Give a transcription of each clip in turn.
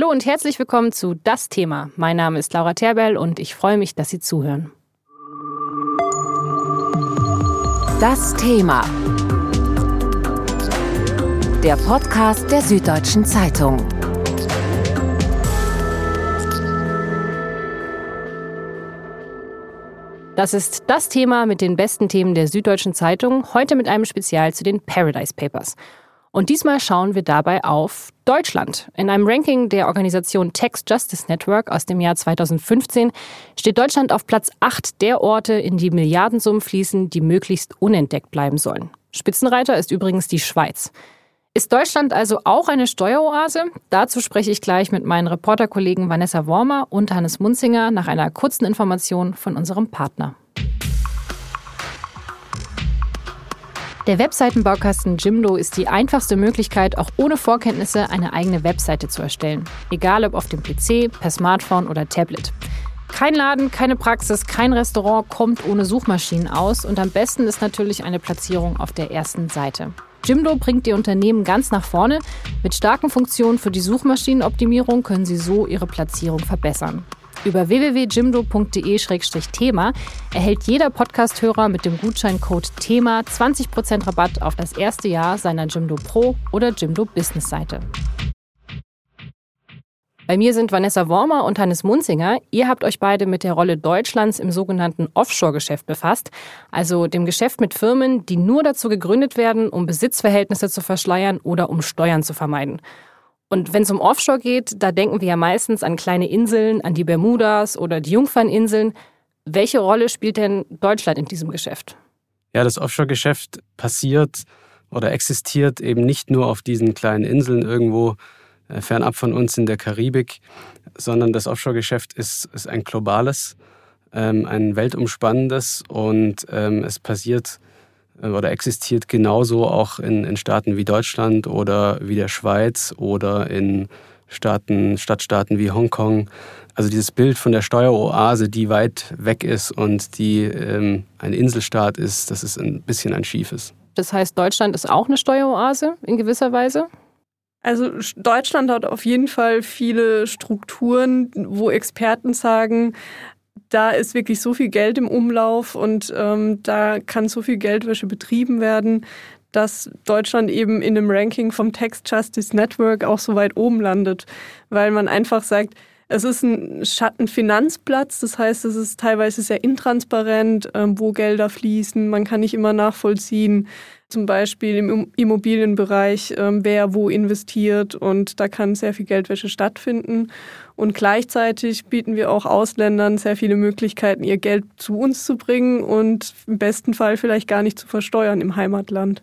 Hallo und herzlich willkommen zu Das Thema. Mein Name ist Laura Terbell und ich freue mich, dass Sie zuhören. Das Thema. Der Podcast der Süddeutschen Zeitung. Das ist das Thema mit den besten Themen der Süddeutschen Zeitung, heute mit einem Spezial zu den Paradise Papers. Und diesmal schauen wir dabei auf Deutschland. In einem Ranking der Organisation Tax Justice Network aus dem Jahr 2015 steht Deutschland auf Platz 8 der Orte, in die Milliardensummen fließen, die möglichst unentdeckt bleiben sollen. Spitzenreiter ist übrigens die Schweiz. Ist Deutschland also auch eine Steueroase? Dazu spreche ich gleich mit meinen Reporterkollegen Vanessa Wormer und Hannes Munzinger nach einer kurzen Information von unserem Partner. Der Webseitenbaukasten Jimdo ist die einfachste Möglichkeit, auch ohne Vorkenntnisse eine eigene Webseite zu erstellen. Egal ob auf dem PC, per Smartphone oder Tablet. Kein Laden, keine Praxis, kein Restaurant kommt ohne Suchmaschinen aus und am besten ist natürlich eine Platzierung auf der ersten Seite. Jimdo bringt die Unternehmen ganz nach vorne. Mit starken Funktionen für die Suchmaschinenoptimierung können sie so ihre Platzierung verbessern. Über www.jimdo.de-thema erhält jeder Podcasthörer mit dem Gutscheincode THEMA 20% Rabatt auf das erste Jahr seiner Jimdo Pro oder Jimdo Business Seite. Bei mir sind Vanessa Wormer und Hannes Munzinger. Ihr habt euch beide mit der Rolle Deutschlands im sogenannten Offshore-Geschäft befasst, also dem Geschäft mit Firmen, die nur dazu gegründet werden, um Besitzverhältnisse zu verschleiern oder um Steuern zu vermeiden. Und wenn es um Offshore geht, da denken wir ja meistens an kleine Inseln, an die Bermudas oder die Jungferninseln. Welche Rolle spielt denn Deutschland in diesem Geschäft? Ja, das Offshore-Geschäft passiert oder existiert eben nicht nur auf diesen kleinen Inseln irgendwo äh, fernab von uns in der Karibik, sondern das Offshore-Geschäft ist, ist ein globales, ähm, ein weltumspannendes und ähm, es passiert oder existiert genauso auch in, in Staaten wie Deutschland oder wie der Schweiz oder in Staaten, Stadtstaaten wie Hongkong. Also dieses Bild von der Steueroase, die weit weg ist und die ähm, ein Inselstaat ist, das ist ein bisschen ein schiefes. Das heißt, Deutschland ist auch eine Steueroase in gewisser Weise? Also Deutschland hat auf jeden Fall viele Strukturen, wo Experten sagen, da ist wirklich so viel Geld im Umlauf und ähm, da kann so viel Geldwäsche betrieben werden, dass Deutschland eben in dem Ranking vom Tax Justice Network auch so weit oben landet, weil man einfach sagt, es ist ein Schattenfinanzplatz, das heißt, es ist teilweise sehr intransparent, ähm, wo Gelder fließen. Man kann nicht immer nachvollziehen, zum Beispiel im Immobilienbereich, ähm, wer wo investiert und da kann sehr viel Geldwäsche stattfinden. Und gleichzeitig bieten wir auch Ausländern sehr viele Möglichkeiten, ihr Geld zu uns zu bringen und im besten Fall vielleicht gar nicht zu versteuern im Heimatland.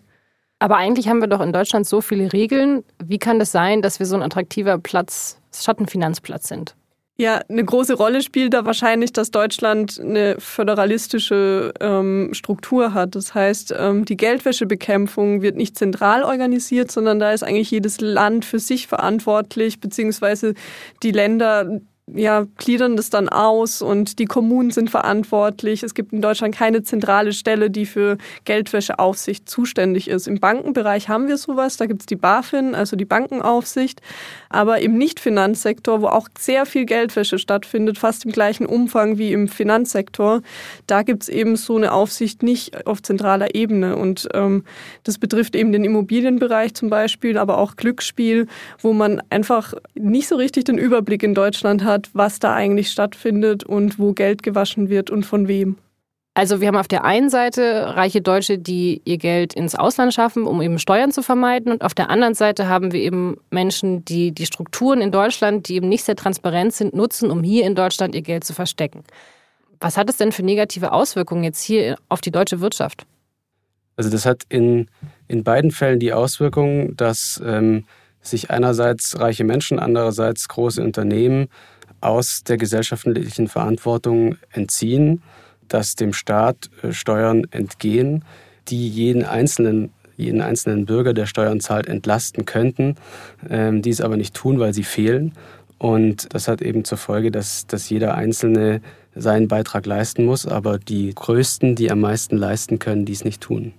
Aber eigentlich haben wir doch in Deutschland so viele Regeln. Wie kann das sein, dass wir so ein attraktiver Platz, Schattenfinanzplatz sind? Ja, eine große Rolle spielt da wahrscheinlich, dass Deutschland eine föderalistische ähm, Struktur hat. Das heißt, ähm, die Geldwäschebekämpfung wird nicht zentral organisiert, sondern da ist eigentlich jedes Land für sich verantwortlich, beziehungsweise die Länder ja, gliedern das dann aus und die Kommunen sind verantwortlich. Es gibt in Deutschland keine zentrale Stelle, die für Geldwäscheaufsicht zuständig ist. Im Bankenbereich haben wir sowas, da gibt es die BaFin, also die Bankenaufsicht. Aber im Nicht-Finanzsektor, wo auch sehr viel Geldwäsche stattfindet, fast im gleichen Umfang wie im Finanzsektor, da gibt es eben so eine Aufsicht nicht auf zentraler Ebene. Und ähm, das betrifft eben den Immobilienbereich zum Beispiel, aber auch Glücksspiel, wo man einfach nicht so richtig den Überblick in Deutschland hat, hat, was da eigentlich stattfindet und wo Geld gewaschen wird und von wem. Also wir haben auf der einen Seite reiche Deutsche, die ihr Geld ins Ausland schaffen, um eben Steuern zu vermeiden. Und auf der anderen Seite haben wir eben Menschen, die die Strukturen in Deutschland, die eben nicht sehr transparent sind, nutzen, um hier in Deutschland ihr Geld zu verstecken. Was hat es denn für negative Auswirkungen jetzt hier auf die deutsche Wirtschaft? Also das hat in, in beiden Fällen die Auswirkung, dass ähm, sich einerseits reiche Menschen, andererseits große Unternehmen aus der gesellschaftlichen Verantwortung entziehen, dass dem Staat äh, Steuern entgehen, die jeden einzelnen jeden einzelnen Bürger, der Steuern zahlt, entlasten könnten, ähm, die es aber nicht tun, weil sie fehlen. Und das hat eben zur Folge, dass, dass jeder Einzelne seinen Beitrag leisten muss, aber die Größten, die am meisten leisten können, dies nicht tun.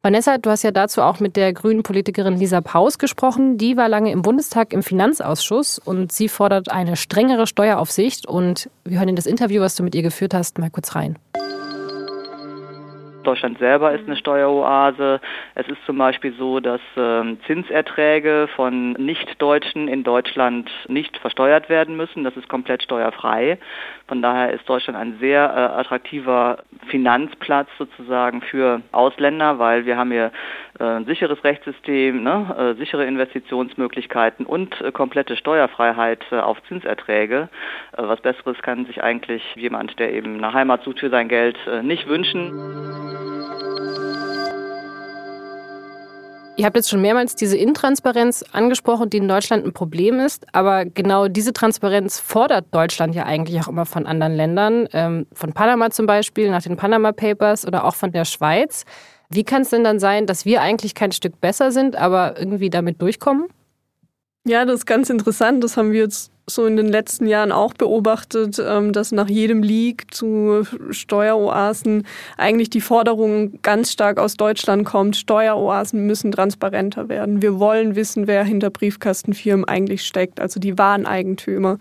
Vanessa, du hast ja dazu auch mit der grünen Politikerin Lisa Paus gesprochen. Die war lange im Bundestag im Finanzausschuss und sie fordert eine strengere Steueraufsicht. Und wir hören in das Interview, was du mit ihr geführt hast, mal kurz rein. Deutschland selber ist eine Steueroase. Es ist zum Beispiel so, dass ähm, Zinserträge von Nichtdeutschen in Deutschland nicht versteuert werden müssen. Das ist komplett steuerfrei. Von daher ist Deutschland ein sehr äh, attraktiver Finanzplatz sozusagen für Ausländer, weil wir haben hier äh, ein sicheres Rechtssystem, ne, äh, sichere Investitionsmöglichkeiten und äh, komplette Steuerfreiheit äh, auf Zinserträge. Äh, was Besseres kann sich eigentlich jemand, der eben eine Heimat sucht für sein Geld, nicht wünschen. Ihr habt jetzt schon mehrmals diese Intransparenz angesprochen, die in Deutschland ein Problem ist. Aber genau diese Transparenz fordert Deutschland ja eigentlich auch immer von anderen Ländern. Ähm, von Panama zum Beispiel, nach den Panama Papers oder auch von der Schweiz. Wie kann es denn dann sein, dass wir eigentlich kein Stück besser sind, aber irgendwie damit durchkommen? Ja, das ist ganz interessant. Das haben wir jetzt so in den letzten Jahren auch beobachtet, ähm, dass nach jedem Leak zu Steueroasen eigentlich die Forderung ganz stark aus Deutschland kommt, Steueroasen müssen transparenter werden. Wir wollen wissen, wer hinter Briefkastenfirmen eigentlich steckt, also die wahren Eigentümer.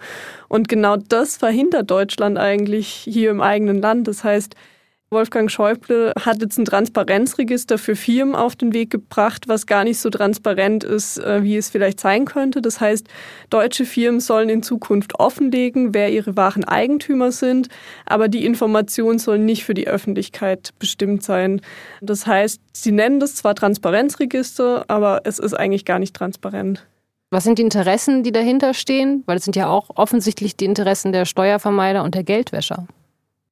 Und genau das verhindert Deutschland eigentlich hier im eigenen Land. Das heißt, Wolfgang Schäuble hat jetzt ein Transparenzregister für Firmen auf den Weg gebracht, was gar nicht so transparent ist, äh, wie es vielleicht sein könnte. Das heißt, deutsche Firmen sollen in Zukunft offenlegen, wer ihre wahren Eigentümer sind, aber die Information soll nicht für die Öffentlichkeit bestimmt sein. Das heißt, sie nennen das zwar Transparenzregister, aber es ist eigentlich gar nicht transparent. Was sind die Interessen, die dahinter stehen? Weil es sind ja auch offensichtlich die Interessen der Steuervermeider und der Geldwäscher.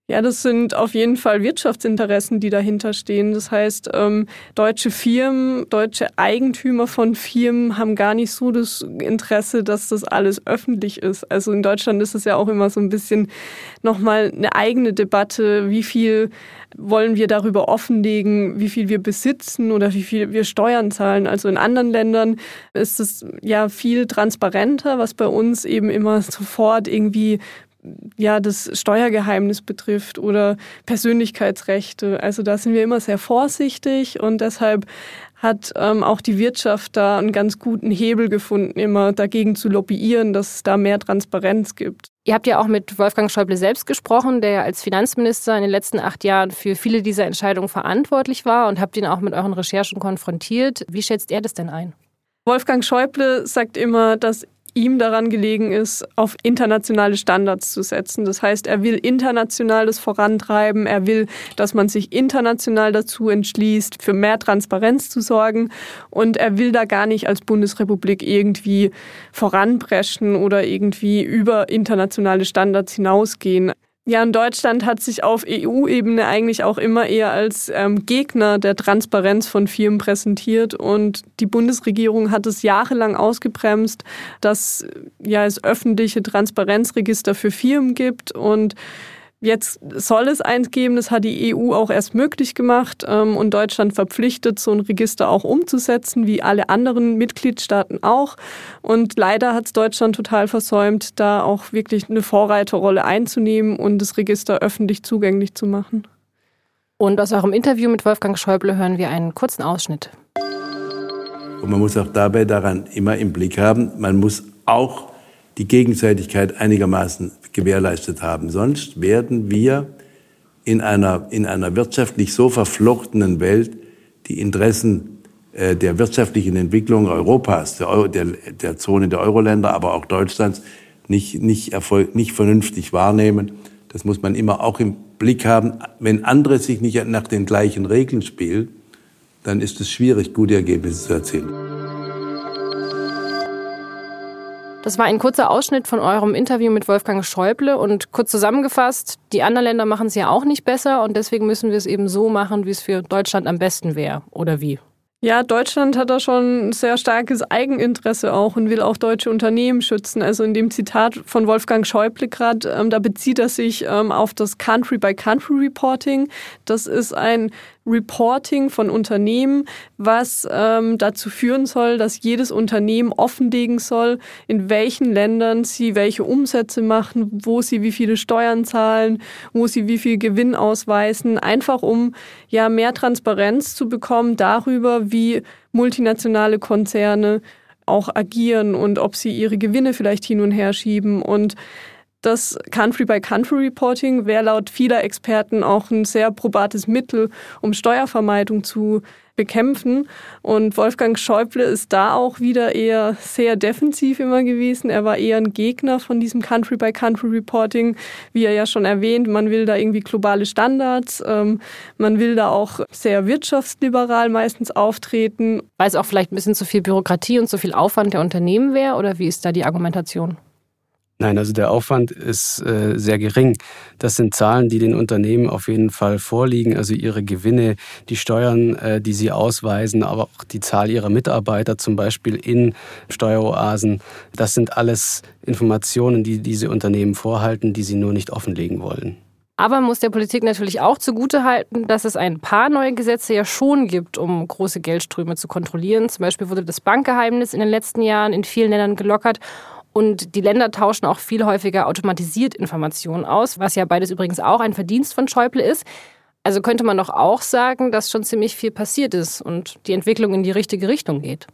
Ja, das sind auf jeden Fall Wirtschaftsinteressen, die dahinter stehen. Das heißt, ähm, deutsche Firmen, deutsche Eigentümer von Firmen haben gar nicht so das Interesse, dass das alles öffentlich ist. Also in Deutschland ist es ja auch immer so ein bisschen nochmal eine eigene Debatte, wie viel wollen wir darüber offenlegen, wie viel wir besitzen oder wie viel wir Steuern zahlen. Also in anderen Ländern ist es ja viel transparenter, was bei uns eben immer sofort irgendwie ja, das Steuergeheimnis betrifft oder Persönlichkeitsrechte. Also da sind wir immer sehr vorsichtig und deshalb hat ähm, auch die Wirtschaft da einen ganz guten Hebel gefunden, immer dagegen zu lobbyieren, dass es da mehr Transparenz gibt. Ihr habt ja auch mit Wolfgang Schäuble selbst gesprochen, der ja als Finanzminister in den letzten acht Jahren für viele dieser Entscheidungen verantwortlich war und habt ihn auch mit euren Recherchen konfrontiert. Wie schätzt er das denn ein? Wolfgang Schäuble sagt immer, dass ihm daran gelegen ist, auf internationale Standards zu setzen. Das heißt, er will international das vorantreiben, er will, dass man sich international dazu entschließt, für mehr Transparenz zu sorgen und er will da gar nicht als Bundesrepublik irgendwie voranpreschen oder irgendwie über internationale Standards hinausgehen. Ja, und Deutschland hat sich auf EU-Ebene eigentlich auch immer eher als ähm, Gegner der Transparenz von Firmen präsentiert. Und die Bundesregierung hat es jahrelang ausgebremst, dass ja, es öffentliche Transparenzregister für Firmen gibt. Und Jetzt soll es eins geben, das hat die EU auch erst möglich gemacht ähm, und Deutschland verpflichtet, so ein Register auch umzusetzen, wie alle anderen Mitgliedstaaten auch. Und leider hat es Deutschland total versäumt, da auch wirklich eine Vorreiterrolle einzunehmen und das Register öffentlich zugänglich zu machen. Und aus eurem Interview mit Wolfgang Schäuble hören wir einen kurzen Ausschnitt. Und man muss auch dabei daran immer im Blick haben, man muss auch die Gegenseitigkeit einigermaßen gewährleistet haben. Sonst werden wir in einer, in einer wirtschaftlich so verflochtenen Welt die Interessen äh, der wirtschaftlichen Entwicklung Europas, der, Euro, der, der Zone der Euroländer, aber auch Deutschlands nicht, nicht, erfolg, nicht vernünftig wahrnehmen. Das muss man immer auch im Blick haben. Wenn andere sich nicht nach den gleichen Regeln spielen, dann ist es schwierig, gute Ergebnisse zu erzielen. Das war ein kurzer Ausschnitt von eurem Interview mit Wolfgang Schäuble und kurz zusammengefasst, die anderen Länder machen es ja auch nicht besser und deswegen müssen wir es eben so machen, wie es für Deutschland am besten wäre. Oder wie? Ja, Deutschland hat da schon ein sehr starkes Eigeninteresse auch und will auch deutsche Unternehmen schützen. Also in dem Zitat von Wolfgang Schäuble gerade, ähm, da bezieht er sich ähm, auf das Country-by-Country-Reporting. Das ist ein Reporting von Unternehmen, was ähm, dazu führen soll, dass jedes Unternehmen offenlegen soll, in welchen Ländern sie welche Umsätze machen, wo sie wie viele Steuern zahlen, wo sie wie viel Gewinn ausweisen, einfach um ja mehr Transparenz zu bekommen darüber, wie multinationale Konzerne auch agieren und ob sie ihre Gewinne vielleicht hin und her schieben. Und das Country-by-Country-Reporting wäre laut vieler Experten auch ein sehr probates Mittel, um Steuervermeidung zu bekämpfen. Und Wolfgang Schäuble ist da auch wieder eher sehr defensiv immer gewesen. Er war eher ein Gegner von diesem Country-by-Country-Reporting. Wie er ja schon erwähnt, man will da irgendwie globale Standards. Ähm, man will da auch sehr wirtschaftsliberal meistens auftreten. Weil es auch vielleicht ein bisschen zu viel Bürokratie und zu viel Aufwand der Unternehmen wäre? Oder wie ist da die Argumentation? Nein, also der Aufwand ist äh, sehr gering. Das sind Zahlen, die den Unternehmen auf jeden Fall vorliegen, also ihre Gewinne, die Steuern, äh, die sie ausweisen, aber auch die Zahl ihrer Mitarbeiter zum Beispiel in Steueroasen. Das sind alles Informationen, die diese Unternehmen vorhalten, die sie nur nicht offenlegen wollen. Aber muss der Politik natürlich auch zugutehalten, dass es ein paar neue Gesetze ja schon gibt, um große Geldströme zu kontrollieren. Zum Beispiel wurde das Bankgeheimnis in den letzten Jahren in vielen Ländern gelockert und die Länder tauschen auch viel häufiger automatisiert Informationen aus, was ja beides übrigens auch ein Verdienst von Schäuble ist. Also könnte man doch auch sagen, dass schon ziemlich viel passiert ist und die Entwicklung in die richtige Richtung geht.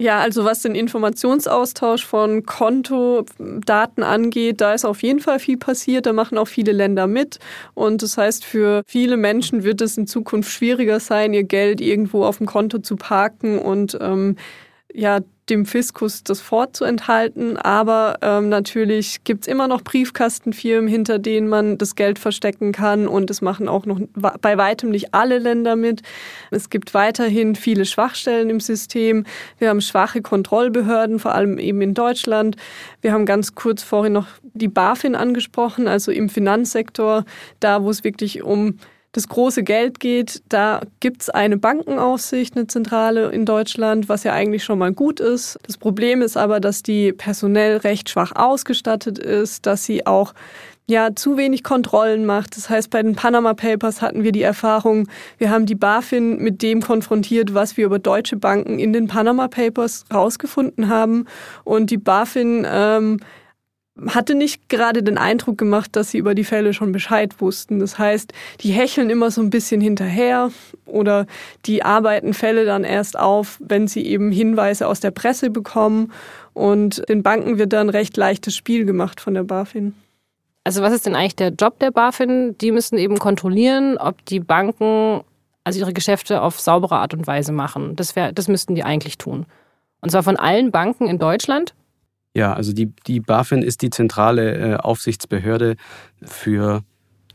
Ja, also was den Informationsaustausch von Kontodaten angeht, da ist auf jeden Fall viel passiert. Da machen auch viele Länder mit. Und das heißt, für viele Menschen wird es in Zukunft schwieriger sein, ihr Geld irgendwo auf dem Konto zu parken und ähm, ja, dem Fiskus das vorzuenthalten. Aber ähm, natürlich gibt's immer noch Briefkastenfirmen, hinter denen man das Geld verstecken kann. Und es machen auch noch bei weitem nicht alle Länder mit. Es gibt weiterhin viele Schwachstellen im System. Wir haben schwache Kontrollbehörden, vor allem eben in Deutschland. Wir haben ganz kurz vorhin noch die BaFin angesprochen, also im Finanzsektor, da wo es wirklich um das große Geld geht, da gibt es eine Bankenaufsicht, eine Zentrale in Deutschland, was ja eigentlich schon mal gut ist. Das Problem ist aber, dass die personell recht schwach ausgestattet ist, dass sie auch ja, zu wenig Kontrollen macht. Das heißt, bei den Panama Papers hatten wir die Erfahrung, wir haben die BaFin mit dem konfrontiert, was wir über deutsche Banken in den Panama Papers rausgefunden haben. Und die BaFin ähm, hatte nicht gerade den Eindruck gemacht, dass sie über die Fälle schon Bescheid wussten. Das heißt, die hecheln immer so ein bisschen hinterher oder die arbeiten Fälle dann erst auf, wenn sie eben Hinweise aus der Presse bekommen. Und den Banken wird dann recht leichtes Spiel gemacht von der BaFin. Also was ist denn eigentlich der Job der BaFin? Die müssen eben kontrollieren, ob die Banken also ihre Geschäfte auf saubere Art und Weise machen. Das, wär, das müssten die eigentlich tun. Und zwar von allen Banken in Deutschland. Ja, also die, die BaFin ist die zentrale äh, Aufsichtsbehörde für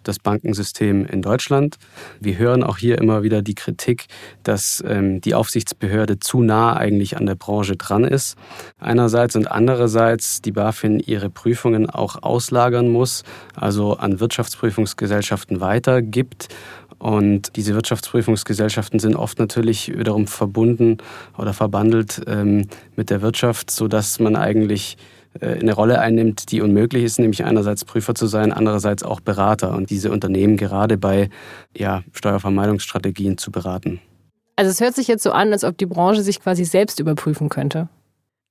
das Bankensystem in Deutschland. Wir hören auch hier immer wieder die Kritik, dass ähm, die Aufsichtsbehörde zu nah eigentlich an der Branche dran ist. Einerseits und andererseits die BaFin ihre Prüfungen auch auslagern muss, also an Wirtschaftsprüfungsgesellschaften weitergibt und diese Wirtschaftsprüfungsgesellschaften sind oft natürlich wiederum verbunden oder verbandelt ähm, mit der Wirtschaft, sodass man eigentlich äh, eine Rolle einnimmt, die unmöglich ist, nämlich einerseits Prüfer zu sein, andererseits auch Berater und diese Unternehmen gerade bei ja, Steuervermeidungsstrategien zu beraten. Also es hört sich jetzt so an, als ob die Branche sich quasi selbst überprüfen könnte.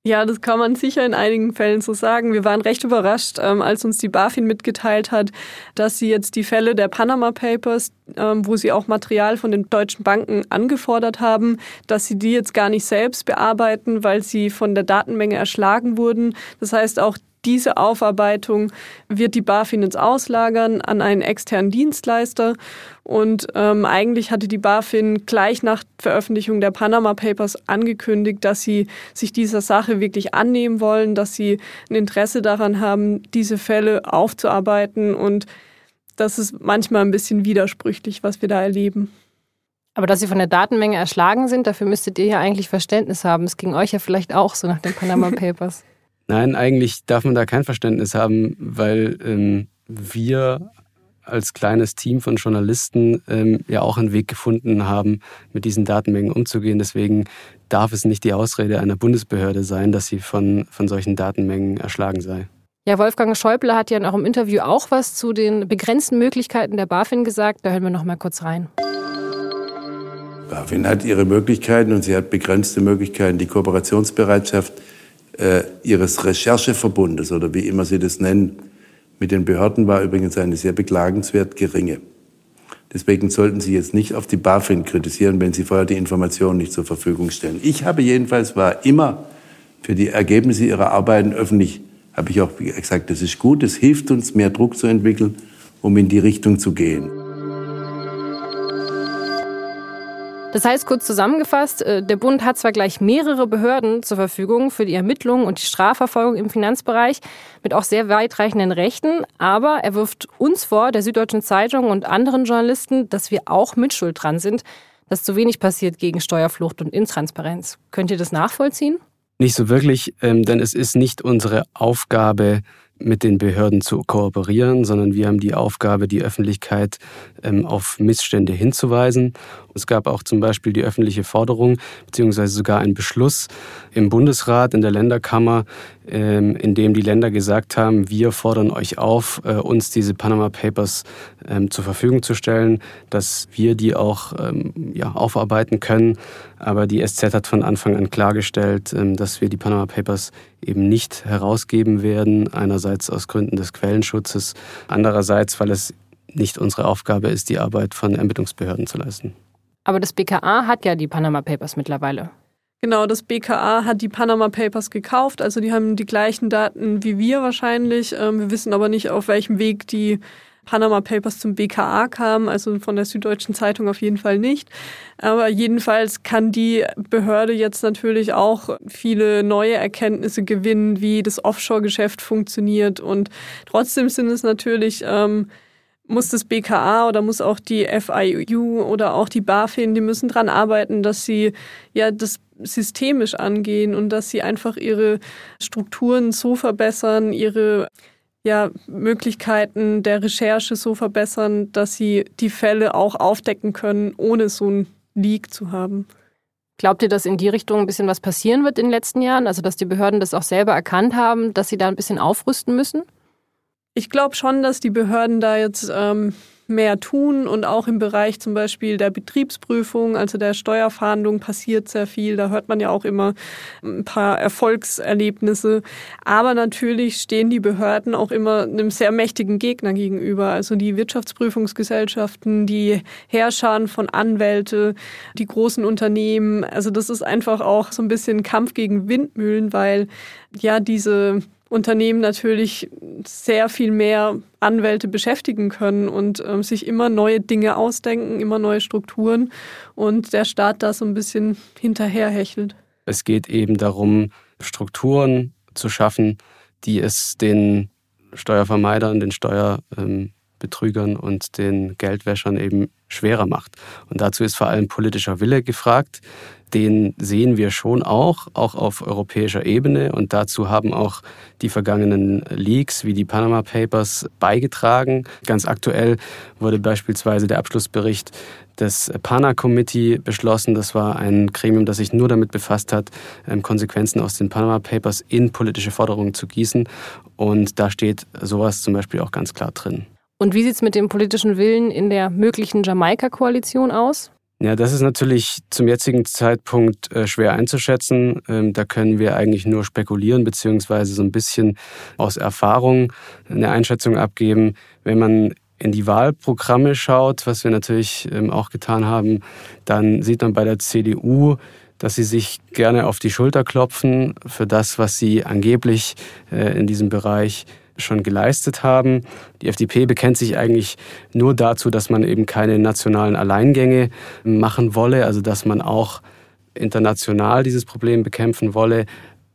Ja, das kann man sicher in einigen Fällen so sagen. Wir waren recht überrascht, ähm, als uns die BaFin mitgeteilt hat, dass sie jetzt die Fälle der Panama Papers, ähm, wo sie auch Material von den deutschen Banken angefordert haben, dass sie die jetzt gar nicht selbst bearbeiten, weil sie von der Datenmenge erschlagen wurden. Das heißt, auch diese Aufarbeitung wird die BaFin jetzt auslagern an einen externen Dienstleister. Und ähm, eigentlich hatte die BaFin gleich nach Veröffentlichung der Panama Papers angekündigt, dass sie sich dieser Sache wirklich annehmen wollen, dass sie ein Interesse daran haben, diese Fälle aufzuarbeiten. Und das ist manchmal ein bisschen widersprüchlich, was wir da erleben. Aber dass Sie von der Datenmenge erschlagen sind, dafür müsstet ihr ja eigentlich Verständnis haben. Es ging euch ja vielleicht auch so nach den Panama Papers. Nein, eigentlich darf man da kein Verständnis haben, weil ähm, wir als kleines Team von Journalisten ähm, ja auch einen Weg gefunden haben, mit diesen Datenmengen umzugehen. Deswegen darf es nicht die Ausrede einer Bundesbehörde sein, dass sie von, von solchen Datenmengen erschlagen sei. Ja, Wolfgang Schäuble hat ja in eurem Interview auch was zu den begrenzten Möglichkeiten der BaFin gesagt. Da hören wir noch mal kurz rein. BaFin hat ihre Möglichkeiten und sie hat begrenzte Möglichkeiten. Die Kooperationsbereitschaft äh, ihres Rechercheverbundes oder wie immer Sie das nennen, mit den Behörden war übrigens eine sehr beklagenswert geringe. Deswegen sollten Sie jetzt nicht auf die BaFin kritisieren, wenn Sie vorher die Informationen nicht zur Verfügung stellen. Ich habe jedenfalls war immer für die Ergebnisse Ihrer Arbeiten öffentlich, habe ich auch gesagt, das ist gut, es hilft uns, mehr Druck zu entwickeln, um in die Richtung zu gehen. Das heißt, kurz zusammengefasst, äh, der Bund hat zwar gleich mehrere Behörden zur Verfügung für die Ermittlung und die Strafverfolgung im Finanzbereich mit auch sehr weitreichenden Rechten, aber er wirft uns vor, der Süddeutschen Zeitung und anderen Journalisten, dass wir auch mitschuld dran sind, dass zu wenig passiert gegen Steuerflucht und Intransparenz. Könnt ihr das nachvollziehen? Nicht so wirklich, ähm, denn es ist nicht unsere Aufgabe, mit den Behörden zu kooperieren, sondern wir haben die Aufgabe, die Öffentlichkeit ähm, auf Missstände hinzuweisen. Es gab auch zum Beispiel die öffentliche Forderung, beziehungsweise sogar einen Beschluss im Bundesrat, in der Länderkammer, ähm, in dem die Länder gesagt haben, wir fordern euch auf, äh, uns diese Panama Papers ähm, zur Verfügung zu stellen, dass wir die auch ja, aufarbeiten können. Aber die SZ hat von Anfang an klargestellt, dass wir die Panama Papers eben nicht herausgeben werden. Einerseits aus Gründen des Quellenschutzes, andererseits, weil es nicht unsere Aufgabe ist, die Arbeit von Ermittlungsbehörden zu leisten. Aber das BKA hat ja die Panama Papers mittlerweile. Genau, das BKA hat die Panama Papers gekauft, also die haben die gleichen Daten wie wir wahrscheinlich. Ähm, wir wissen aber nicht, auf welchem Weg die Panama Papers zum BKA kamen, also von der Süddeutschen Zeitung auf jeden Fall nicht. Aber jedenfalls kann die Behörde jetzt natürlich auch viele neue Erkenntnisse gewinnen, wie das Offshore-Geschäft funktioniert. Und trotzdem sind es natürlich ähm, muss das BKA oder muss auch die FIU oder auch die BaFin, die müssen dran arbeiten, dass sie ja das systemisch angehen und dass sie einfach ihre Strukturen so verbessern, ihre ja, Möglichkeiten der Recherche so verbessern, dass sie die Fälle auch aufdecken können, ohne so ein Leak zu haben. Glaubt ihr, dass in die Richtung ein bisschen was passieren wird in den letzten Jahren? Also, dass die Behörden das auch selber erkannt haben, dass sie da ein bisschen aufrüsten müssen? Ich glaube schon, dass die Behörden da jetzt ähm, mehr tun und auch im Bereich zum Beispiel der Betriebsprüfung, also der Steuerfahndung passiert sehr viel. Da hört man ja auch immer ein paar Erfolgserlebnisse. Aber natürlich stehen die Behörden auch immer einem sehr mächtigen Gegner gegenüber. Also die Wirtschaftsprüfungsgesellschaften, die Herrscher von Anwälte, die großen Unternehmen. Also das ist einfach auch so ein bisschen Kampf gegen Windmühlen, weil ja diese Unternehmen natürlich sehr viel mehr Anwälte beschäftigen können und ähm, sich immer neue Dinge ausdenken, immer neue Strukturen und der Staat da so ein bisschen hinterherhechelt. Es geht eben darum, Strukturen zu schaffen, die es den Steuervermeidern, den Steuerbetrügern und den Geldwäschern eben schwerer macht. Und dazu ist vor allem politischer Wille gefragt den sehen wir schon auch, auch auf europäischer Ebene. Und dazu haben auch die vergangenen Leaks wie die Panama Papers beigetragen. Ganz aktuell wurde beispielsweise der Abschlussbericht des PANA Committee beschlossen. Das war ein Gremium, das sich nur damit befasst hat, ähm, Konsequenzen aus den Panama Papers in politische Forderungen zu gießen. Und da steht sowas zum Beispiel auch ganz klar drin. Und wie sieht es mit dem politischen Willen in der möglichen Jamaika-Koalition aus? Ja, das ist natürlich zum jetzigen Zeitpunkt äh, schwer einzuschätzen. Ähm, da können wir eigentlich nur spekulieren, beziehungsweise so ein bisschen aus Erfahrung eine Einschätzung abgeben. Wenn man in die Wahlprogramme schaut, was wir natürlich ähm, auch getan haben, dann sieht man bei der CDU, dass sie sich gerne auf die Schulter klopfen für das, was sie angeblich äh, in diesem Bereich schon geleistet haben. Die FDP bekennt sich eigentlich nur dazu, dass man eben keine nationalen Alleingänge machen wolle, also dass man auch international dieses Problem bekämpfen wolle,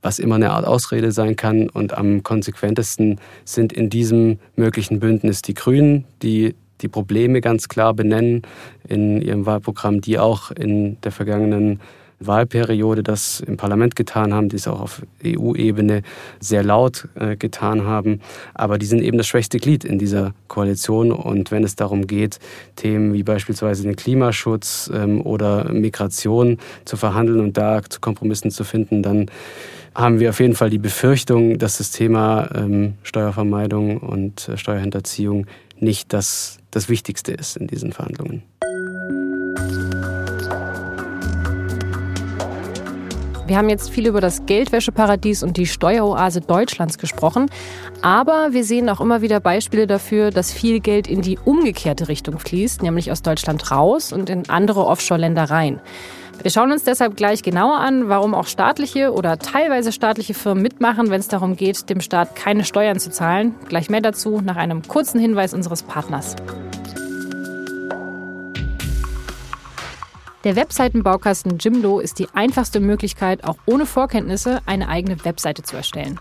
was immer eine Art Ausrede sein kann. Und am konsequentesten sind in diesem möglichen Bündnis die Grünen, die die Probleme ganz klar benennen in ihrem Wahlprogramm, die auch in der vergangenen Wahlperiode das im Parlament getan haben, die es auch auf EU-Ebene sehr laut äh, getan haben. Aber die sind eben das schwächste Glied in dieser Koalition. Und wenn es darum geht, Themen wie beispielsweise den Klimaschutz ähm, oder Migration zu verhandeln und da zu Kompromissen zu finden, dann haben wir auf jeden Fall die Befürchtung, dass das Thema ähm, Steuervermeidung und äh, Steuerhinterziehung nicht das, das Wichtigste ist in diesen Verhandlungen. Wir haben jetzt viel über das Geldwäscheparadies und die Steueroase Deutschlands gesprochen, aber wir sehen auch immer wieder Beispiele dafür, dass viel Geld in die umgekehrte Richtung fließt, nämlich aus Deutschland raus und in andere Offshore-Länder rein. Wir schauen uns deshalb gleich genauer an, warum auch staatliche oder teilweise staatliche Firmen mitmachen, wenn es darum geht, dem Staat keine Steuern zu zahlen. Gleich mehr dazu nach einem kurzen Hinweis unseres Partners. Der Webseitenbaukasten Jimdo ist die einfachste Möglichkeit, auch ohne Vorkenntnisse eine eigene Webseite zu erstellen.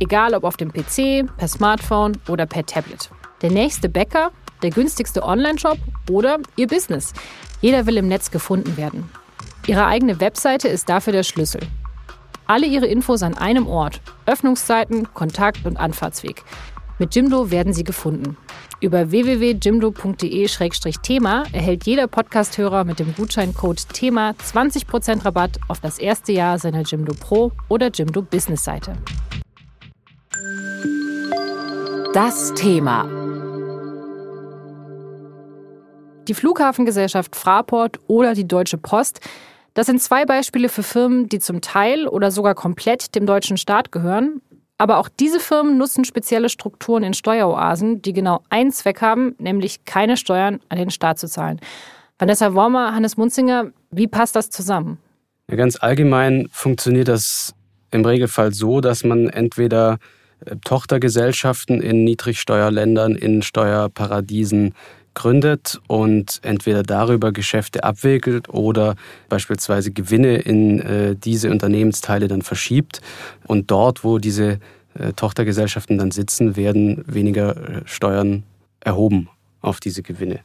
Egal ob auf dem PC, per Smartphone oder per Tablet. Der nächste Bäcker, der günstigste Online-Shop oder Ihr Business. Jeder will im Netz gefunden werden. Ihre eigene Webseite ist dafür der Schlüssel. Alle Ihre Infos an einem Ort. Öffnungszeiten, Kontakt und Anfahrtsweg. Mit Jimdo werden Sie gefunden. Über www.jimdo.de-thema erhält jeder Podcasthörer mit dem Gutscheincode Thema 20% Rabatt auf das erste Jahr seiner Jimdo Pro oder Jimdo Business Seite. Das Thema. Die Flughafengesellschaft Fraport oder die Deutsche Post das sind zwei Beispiele für Firmen, die zum Teil oder sogar komplett dem deutschen Staat gehören. Aber auch diese Firmen nutzen spezielle Strukturen in Steueroasen, die genau einen Zweck haben, nämlich keine Steuern an den Staat zu zahlen. Vanessa Wormer, Hannes Munzinger, wie passt das zusammen? Ja, ganz allgemein funktioniert das im Regelfall so, dass man entweder äh, Tochtergesellschaften in Niedrigsteuerländern, in Steuerparadiesen gründet und entweder darüber Geschäfte abwickelt oder beispielsweise Gewinne in äh, diese Unternehmensteile dann verschiebt. Und dort, wo diese äh, Tochtergesellschaften dann sitzen, werden weniger äh, Steuern erhoben auf diese Gewinne.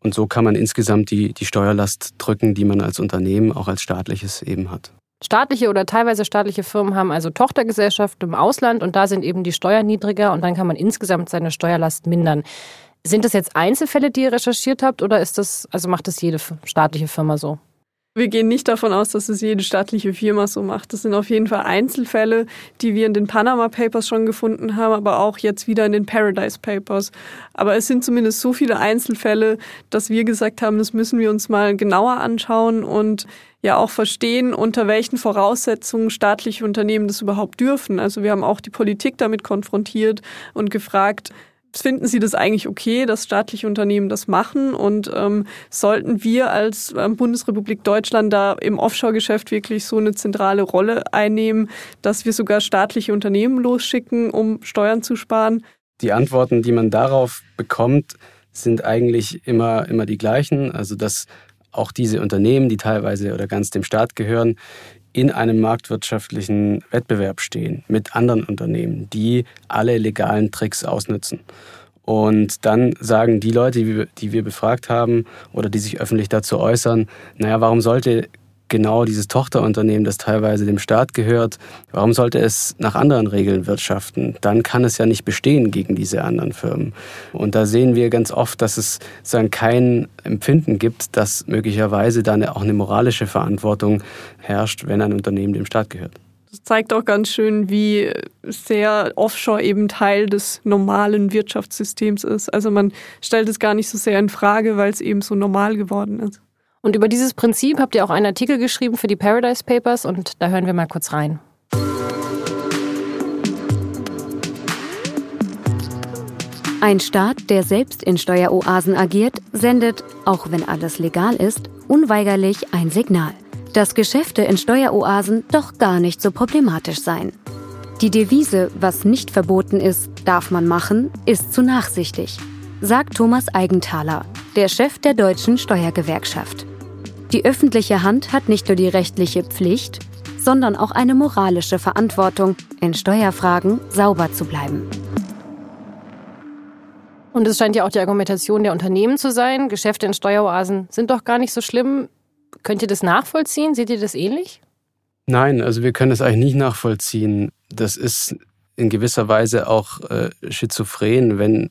Und so kann man insgesamt die, die Steuerlast drücken, die man als Unternehmen, auch als staatliches eben hat. Staatliche oder teilweise staatliche Firmen haben also Tochtergesellschaften im Ausland und da sind eben die Steuern niedriger und dann kann man insgesamt seine Steuerlast mindern. Sind das jetzt Einzelfälle, die ihr recherchiert habt, oder ist das, also macht das jede staatliche Firma so? Wir gehen nicht davon aus, dass es jede staatliche Firma so macht. Das sind auf jeden Fall Einzelfälle, die wir in den Panama Papers schon gefunden haben, aber auch jetzt wieder in den Paradise Papers. Aber es sind zumindest so viele Einzelfälle, dass wir gesagt haben, das müssen wir uns mal genauer anschauen und ja auch verstehen, unter welchen Voraussetzungen staatliche Unternehmen das überhaupt dürfen. Also wir haben auch die Politik damit konfrontiert und gefragt, finden Sie das eigentlich okay, dass staatliche Unternehmen das machen? Und ähm, sollten wir als ähm, Bundesrepublik Deutschland da im Offshore-Geschäft wirklich so eine zentrale Rolle einnehmen, dass wir sogar staatliche Unternehmen losschicken, um Steuern zu sparen? Die Antworten, die man darauf bekommt, sind eigentlich immer, immer die gleichen. Also, dass auch diese Unternehmen, die teilweise oder ganz dem Staat gehören, in einem marktwirtschaftlichen Wettbewerb stehen mit anderen Unternehmen, die alle legalen Tricks ausnutzen. Und dann sagen die Leute, die wir, befragt haben oder die sich öffentlich dazu äußern, naja, warum sollte genau dieses Tochterunternehmen, das teilweise dem Staat gehört, warum sollte es nach anderen Regeln wirtschaften? Dann kann es ja nicht bestehen gegen diese anderen Firmen. Und da sehen wir ganz oft, dass es sozusagen kein Empfinden gibt, dass möglicherweise da auch eine moralische Verantwortung herrscht, wenn ein Unternehmen dem Staat gehört. Das zeigt auch ganz schön, wie sehr Offshore eben Teil des normalen Wirtschaftssystems ist. Also man stellt es gar nicht so sehr in Frage, weil es eben so normal geworden ist. Und über dieses Prinzip habt ihr auch einen Artikel geschrieben für die Paradise Papers und da hören wir mal kurz rein. Ein Staat, der selbst in Steueroasen agiert, sendet, auch wenn alles legal ist, unweigerlich ein Signal, dass Geschäfte in Steueroasen doch gar nicht so problematisch seien. Die Devise, was nicht verboten ist, darf man machen, ist zu nachsichtig, sagt Thomas Eigenthaler, der Chef der deutschen Steuergewerkschaft. Die öffentliche Hand hat nicht nur die rechtliche Pflicht, sondern auch eine moralische Verantwortung, in Steuerfragen sauber zu bleiben. Und es scheint ja auch die Argumentation der Unternehmen zu sein. Geschäfte in Steueroasen sind doch gar nicht so schlimm. Könnt ihr das nachvollziehen? Seht ihr das ähnlich? Nein, also wir können es eigentlich nicht nachvollziehen. Das ist in gewisser Weise auch äh, schizophren, wenn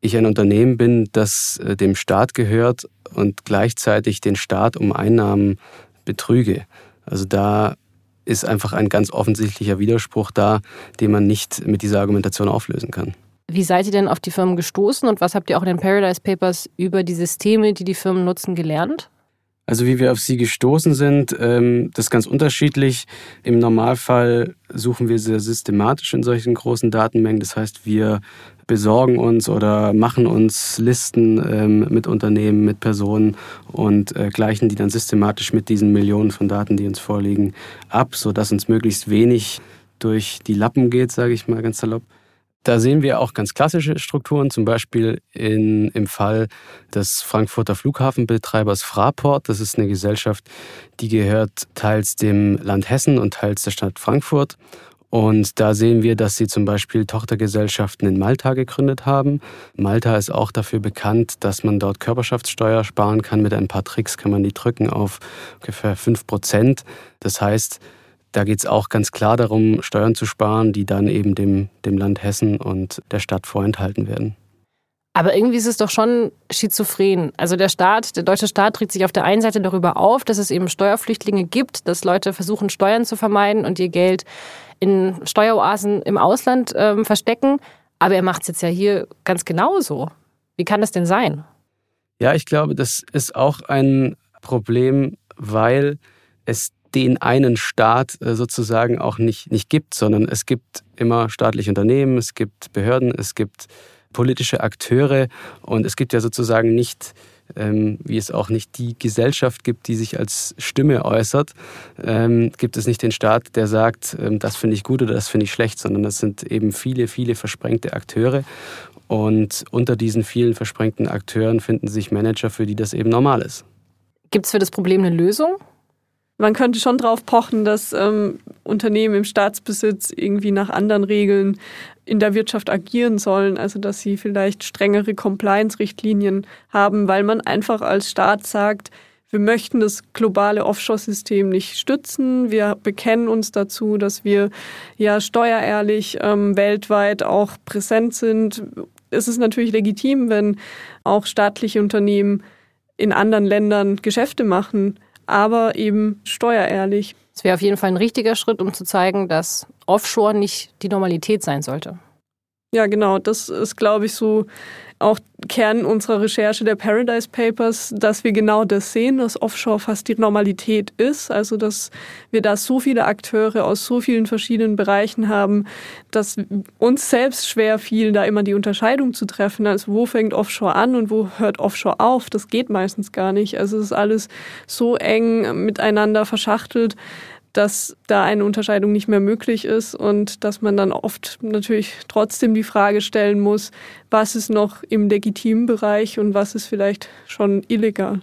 ich ein Unternehmen bin, das äh, dem Staat gehört und gleichzeitig den Staat um Einnahmen betrüge. Also da ist einfach ein ganz offensichtlicher Widerspruch da, den man nicht mit dieser Argumentation auflösen kann. Wie seid ihr denn auf die Firmen gestoßen und was habt ihr auch in den Paradise Papers über die Systeme, die die Firmen nutzen, gelernt? Also wie wir auf sie gestoßen sind, ähm, das ist ganz unterschiedlich. Im Normalfall suchen wir sehr systematisch in solchen großen Datenmengen. Das heißt, wir besorgen uns oder machen uns Listen ähm, mit Unternehmen, mit Personen und äh, gleichen die dann systematisch mit diesen Millionen von Daten, die uns vorliegen, ab, sodass uns möglichst wenig durch die Lappen geht, sage ich mal ganz salopp. Da sehen wir auch ganz klassische Strukturen, zum Beispiel in, im Fall des Frankfurter Flughafenbetreibers Fraport. Das ist eine Gesellschaft, die gehört teils dem Land Hessen und teils der Stadt Frankfurt. Und da sehen wir, dass sie zum Beispiel Tochtergesellschaften in Malta gegründet haben. Malta ist auch dafür bekannt, dass man dort Körperschaftssteuer sparen kann. Mit ein paar Tricks kann man die drücken auf ungefähr 5 Prozent. Das heißt, da geht es auch ganz klar darum, Steuern zu sparen, die dann eben dem, dem Land Hessen und der Stadt vorenthalten werden. Aber irgendwie ist es doch schon schizophren. Also der Staat, der deutsche Staat trägt sich auf der einen Seite darüber auf, dass es eben Steuerflüchtlinge gibt, dass Leute versuchen, Steuern zu vermeiden und ihr Geld in Steueroasen im Ausland ähm, verstecken. Aber er macht es jetzt ja hier ganz genauso. Wie kann das denn sein? Ja, ich glaube, das ist auch ein Problem, weil es den einen Staat äh, sozusagen auch nicht, nicht gibt, sondern es gibt immer staatliche Unternehmen, es gibt Behörden, es gibt politische Akteure und es gibt ja sozusagen nicht, ähm, wie es auch nicht die Gesellschaft gibt, die sich als Stimme äußert, ähm, gibt es nicht den Staat, der sagt, ähm, das finde ich gut oder das finde ich schlecht, sondern es sind eben viele, viele versprengte Akteure und unter diesen vielen versprengten Akteuren finden sich Manager, für die das eben normal ist. Gibt es für das Problem eine Lösung? Man könnte schon darauf pochen, dass ähm, Unternehmen im Staatsbesitz irgendwie nach anderen Regeln in der Wirtschaft agieren sollen, also dass sie vielleicht strengere Compliance-Richtlinien haben, weil man einfach als Staat sagt, wir möchten das globale Offshore-System nicht stützen. Wir bekennen uns dazu, dass wir ja steuerehrlich ähm, weltweit auch präsent sind. Es ist natürlich legitim, wenn auch staatliche Unternehmen in anderen Ländern Geschäfte machen aber eben steuerehrlich. Es wäre auf jeden Fall ein richtiger Schritt, um zu zeigen, dass Offshore nicht die Normalität sein sollte. Ja, genau. Das ist, glaube ich, so auch Kern unserer Recherche der Paradise Papers, dass wir genau das sehen, dass Offshore fast die Normalität ist. Also, dass wir da so viele Akteure aus so vielen verschiedenen Bereichen haben, dass uns selbst schwer fiel, da immer die Unterscheidung zu treffen. Also, wo fängt Offshore an und wo hört Offshore auf? Das geht meistens gar nicht. Also, es ist alles so eng miteinander verschachtelt, dass da eine Unterscheidung nicht mehr möglich ist und dass man dann oft natürlich trotzdem die Frage stellen muss, was ist noch im legitimen Bereich und was ist vielleicht schon illegal.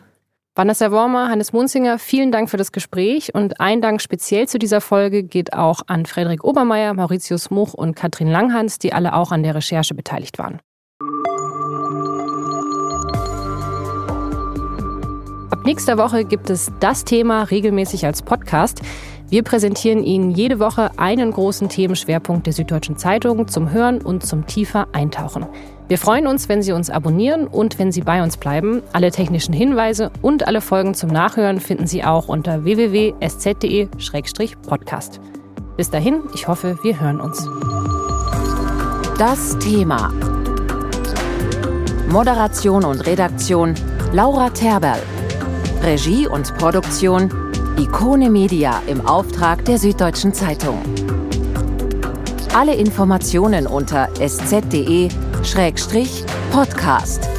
Vanessa Wormer, Hannes Munzinger, vielen Dank für das Gespräch und ein Dank speziell zu dieser Folge geht auch an Frederik Obermeier, Mauritius Much und Katrin Langhans, die alle auch an der Recherche beteiligt waren. Ab nächster Woche gibt es das Thema regelmäßig als Podcast. Wir präsentieren Ihnen jede Woche einen großen Themenschwerpunkt der Süddeutschen Zeitung zum Hören und zum tiefer Eintauchen. Wir freuen uns, wenn Sie uns abonnieren und wenn Sie bei uns bleiben. Alle technischen Hinweise und alle Folgen zum Nachhören finden Sie auch unter www.sz.de-podcast. Bis dahin, ich hoffe, wir hören uns. Das Thema. Moderation und Redaktion Laura Terberl. Regie und Produktion Ikone Media im Auftrag der Süddeutschen Zeitung. Alle Informationen unter sz.de-podcast.